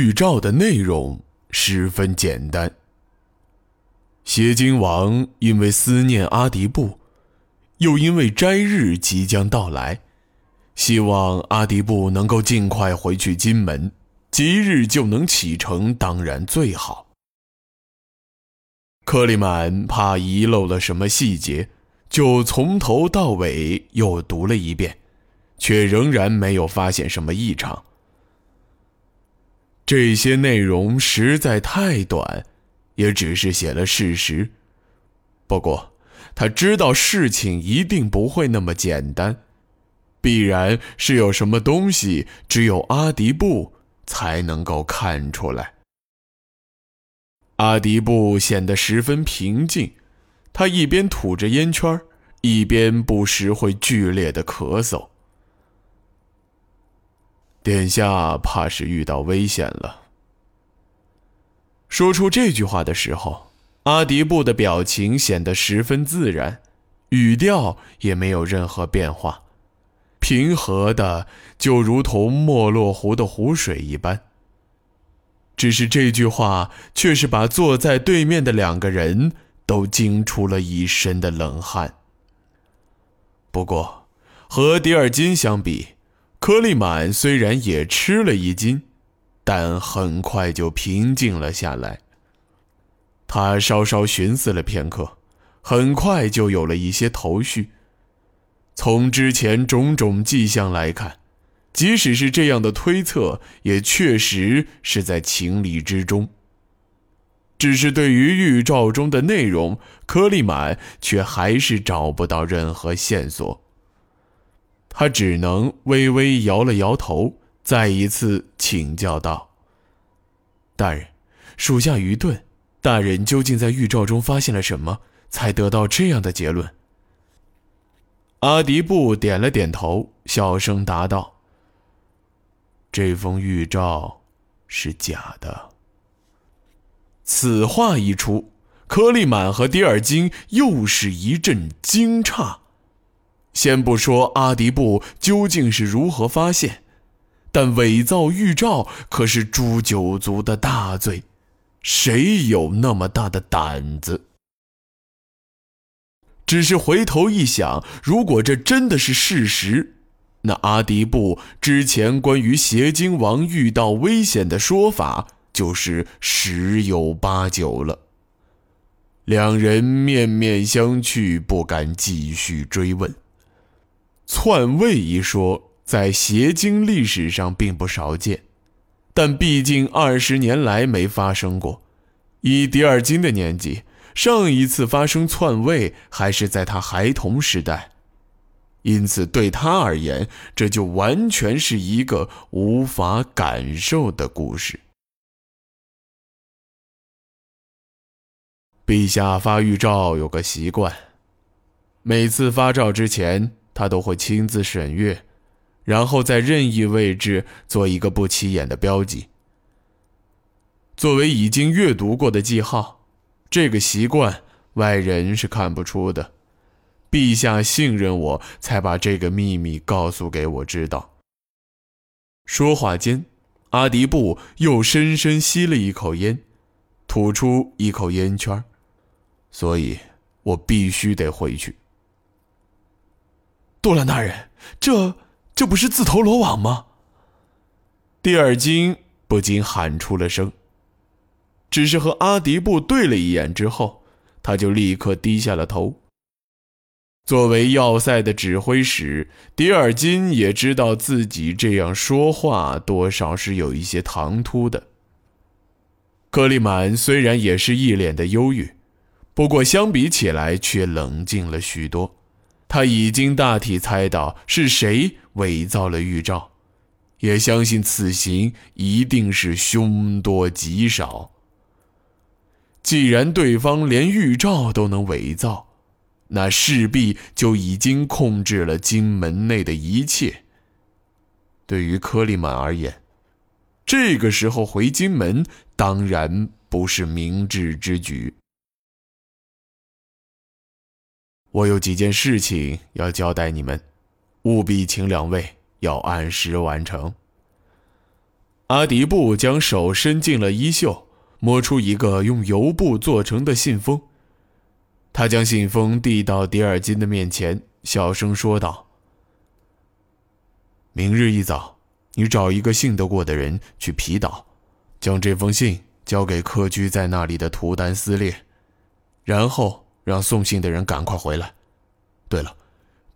预兆的内容十分简单。邪精王因为思念阿迪布，又因为斋日即将到来，希望阿迪布能够尽快回去金门，即日就能启程，当然最好。克里满怕遗漏了什么细节，就从头到尾又读了一遍，却仍然没有发现什么异常。这些内容实在太短，也只是写了事实。不过，他知道事情一定不会那么简单，必然是有什么东西只有阿迪布才能够看出来。阿迪布显得十分平静，他一边吐着烟圈，一边不时会剧烈的咳嗽。殿下怕是遇到危险了。说出这句话的时候，阿迪布的表情显得十分自然，语调也没有任何变化，平和的就如同没落湖的湖水一般。只是这句话却是把坐在对面的两个人都惊出了一身的冷汗。不过，和迪尔金相比，柯利满虽然也吃了一惊，但很快就平静了下来。他稍稍寻思了片刻，很快就有了一些头绪。从之前种种迹象来看，即使是这样的推测，也确实是在情理之中。只是对于预兆中的内容，柯利满却还是找不到任何线索。他只能微微摇了摇头，再一次请教道：“大人，属下愚钝，大人究竟在预兆中发现了什么，才得到这样的结论？”阿迪布点了点头，小声答道：“这封预兆是假的。”此话一出，柯利满和迪尔金又是一阵惊诧。先不说阿迪布究竟是如何发现，但伪造预兆可是诛九族的大罪，谁有那么大的胆子？只是回头一想，如果这真的是事实，那阿迪布之前关于邪精王遇到危险的说法就是十有八九了。两人面面相觑，不敢继续追问。篡位一说在邪经历史上并不少见，但毕竟二十年来没发生过。以迪尔金的年纪，上一次发生篡位还是在他孩童时代，因此对他而言，这就完全是一个无法感受的故事。陛下发预兆有个习惯，每次发诏之前。他都会亲自审阅，然后在任意位置做一个不起眼的标记，作为已经阅读过的记号。这个习惯外人是看不出的。陛下信任我才把这个秘密告诉给我知道。说话间，阿迪布又深深吸了一口烟，吐出一口烟圈，所以我必须得回去。杜兰大人，这这不是自投罗网吗？蒂尔金不禁喊出了声。只是和阿迪布对了一眼之后，他就立刻低下了头。作为要塞的指挥使，迪尔金也知道自己这样说话多少是有一些唐突的。克利满虽然也是一脸的忧郁，不过相比起来却冷静了许多。他已经大体猜到是谁伪造了预兆，也相信此行一定是凶多吉少。既然对方连预兆都能伪造，那势必就已经控制了金门内的一切。对于柯利满而言，这个时候回金门当然不是明智之举。我有几件事情要交代你们，务必请两位要按时完成。阿迪布将手伸进了衣袖，摸出一个用油布做成的信封。他将信封递到迪尔金的面前，小声说道：“明日一早，你找一个信得过的人去皮岛，将这封信交给客居在那里的图丹斯列，然后让送信的人赶快回来。对了，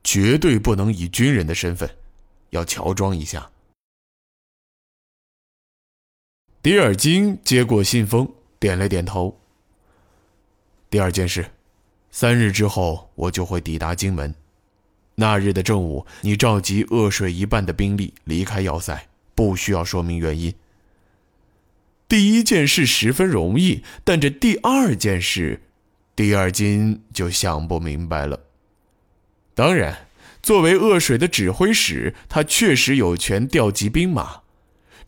绝对不能以军人的身份，要乔装一下。”迪尔金接过信封，点了点头。第二件事，三日之后我就会抵达荆门。那日的正午，你召集恶水一半的兵力离开要塞，不需要说明原因。第一件事十分容易，但这第二件事，迪尔金就想不明白了。当然，作为恶水的指挥使，他确实有权调集兵马。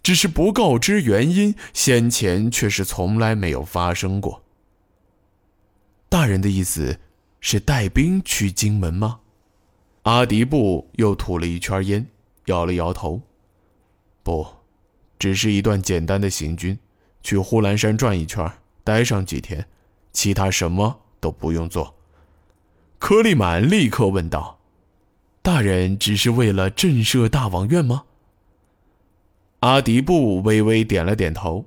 只是不告知原因，先前却是从来没有发生过。大人的意思是带兵去荆门吗？阿迪布又吐了一圈烟，摇了摇头。不，只是一段简单的行军，去呼兰山转一圈，待上几天，其他什么都不用做。柯利满立刻问道：“大人只是为了震慑大王院吗？”阿迪布微微点了点头。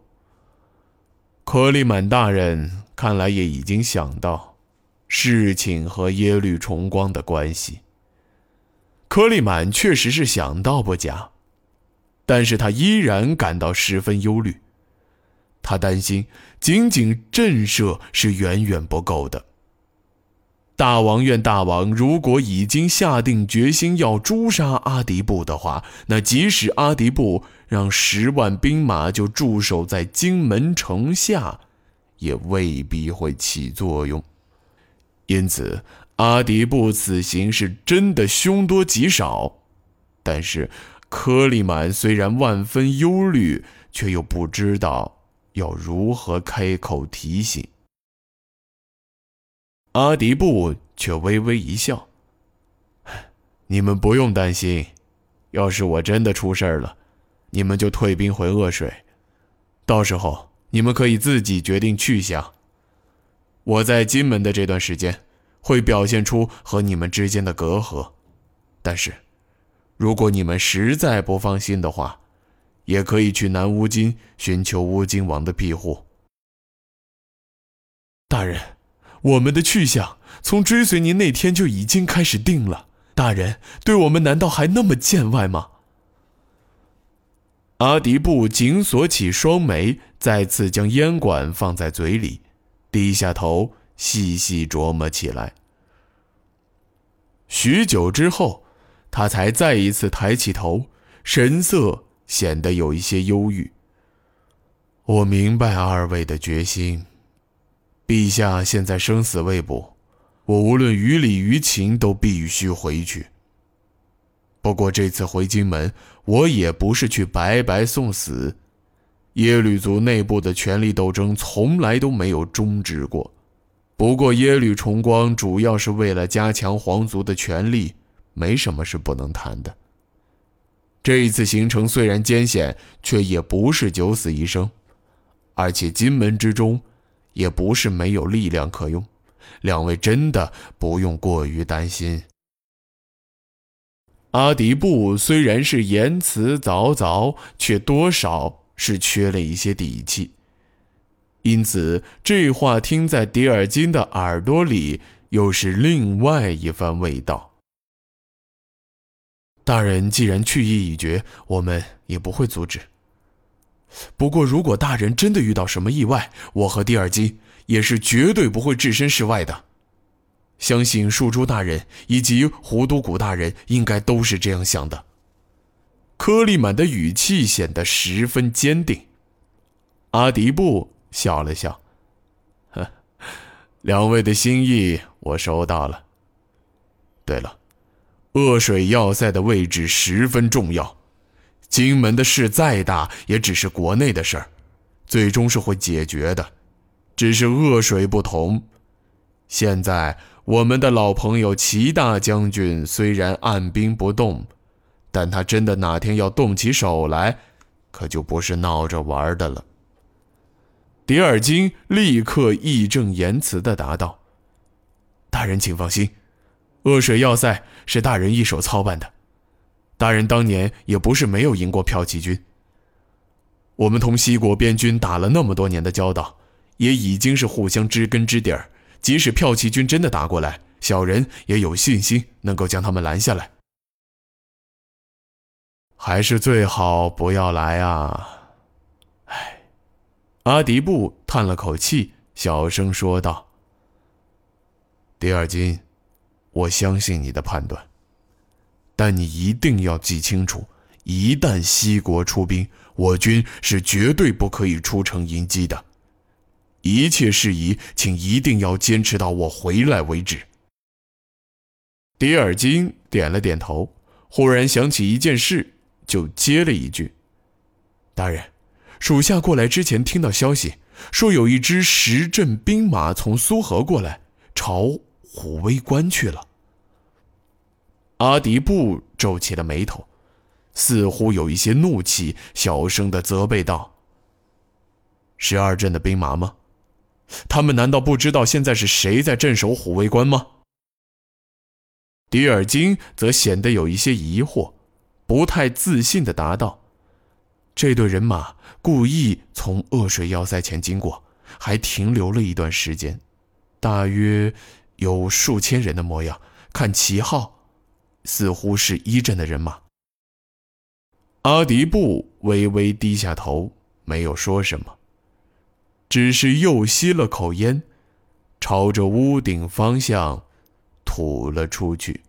柯利满大人看来也已经想到事情和耶律重光的关系。柯利满确实是想到不假，但是他依然感到十分忧虑。他担心仅仅震慑是远远不够的。大王愿大王如果已经下定决心要诛杀阿迪布的话，那即使阿迪布让十万兵马就驻守在荆门城下，也未必会起作用。因此，阿迪布此行是真的凶多吉少。但是，柯利满虽然万分忧虑，却又不知道要如何开口提醒。阿迪布却微微一笑：“ 你们不用担心，要是我真的出事了，你们就退兵回恶水，到时候你们可以自己决定去向。我在金门的这段时间，会表现出和你们之间的隔阂，但是，如果你们实在不放心的话，也可以去南乌金寻求乌金王的庇护。大人。”我们的去向从追随您那天就已经开始定了，大人对我们难道还那么见外吗？阿迪布紧锁起双眉，再次将烟管放在嘴里，低下头细细琢磨起来。许久之后，他才再一次抬起头，神色显得有一些忧郁。我明白二位的决心。陛下现在生死未卜，我无论于理于情都必须回去。不过这次回荆门，我也不是去白白送死。耶律族内部的权力斗争从来都没有终止过。不过耶律重光主要是为了加强皇族的权力，没什么是不能谈的。这一次行程虽然艰险，却也不是九死一生，而且金门之中。也不是没有力量可用，两位真的不用过于担心。阿迪布虽然是言辞凿凿，却多少是缺了一些底气，因此这话听在迪尔金的耳朵里，又是另外一番味道。大人既然去意已决，我们也不会阻止。不过，如果大人真的遇到什么意外，我和蒂尔金也是绝对不会置身事外的。相信树珠大人以及胡都古大人应该都是这样想的。柯利满的语气显得十分坚定。阿迪布笑了笑：“呵，两位的心意我收到了。对了，恶水要塞的位置十分重要。”荆门的事再大，也只是国内的事儿，最终是会解决的。只是恶水不同。现在我们的老朋友齐大将军虽然按兵不动，但他真的哪天要动起手来，可就不是闹着玩的了。迪尔金立刻义正言辞地答道：“大人，请放心，恶水要塞是大人一手操办的。大人当年也不是没有赢过骠骑军。我们同西国边军打了那么多年的交道，也已经是互相知根知底儿。即使骠骑军真的打过来，小人也有信心能够将他们拦下来。”还是最好不要来啊！唉，阿迪布叹了口气，小声说道：“迪尔金，我相信你的判断，但你一定要记清楚，一旦西国出兵，我军是绝对不可以出城迎击的。一切事宜，请一定要坚持到我回来为止。”迪尔金点了点头，忽然想起一件事。就接了一句：“大人，属下过来之前听到消息，说有一支十镇兵马从苏河过来，朝虎威关去了。”阿迪布皱起了眉头，似乎有一些怒气，小声的责备道：“十二镇的兵马吗？他们难道不知道现在是谁在镇守虎威关吗？”迪尔金则显得有一些疑惑。不太自信的答道：“这队人马故意从恶水要塞前经过，还停留了一段时间，大约有数千人的模样。看旗号，似乎是一镇的人马。”阿迪布微微低下头，没有说什么，只是又吸了口烟，朝着屋顶方向吐了出去。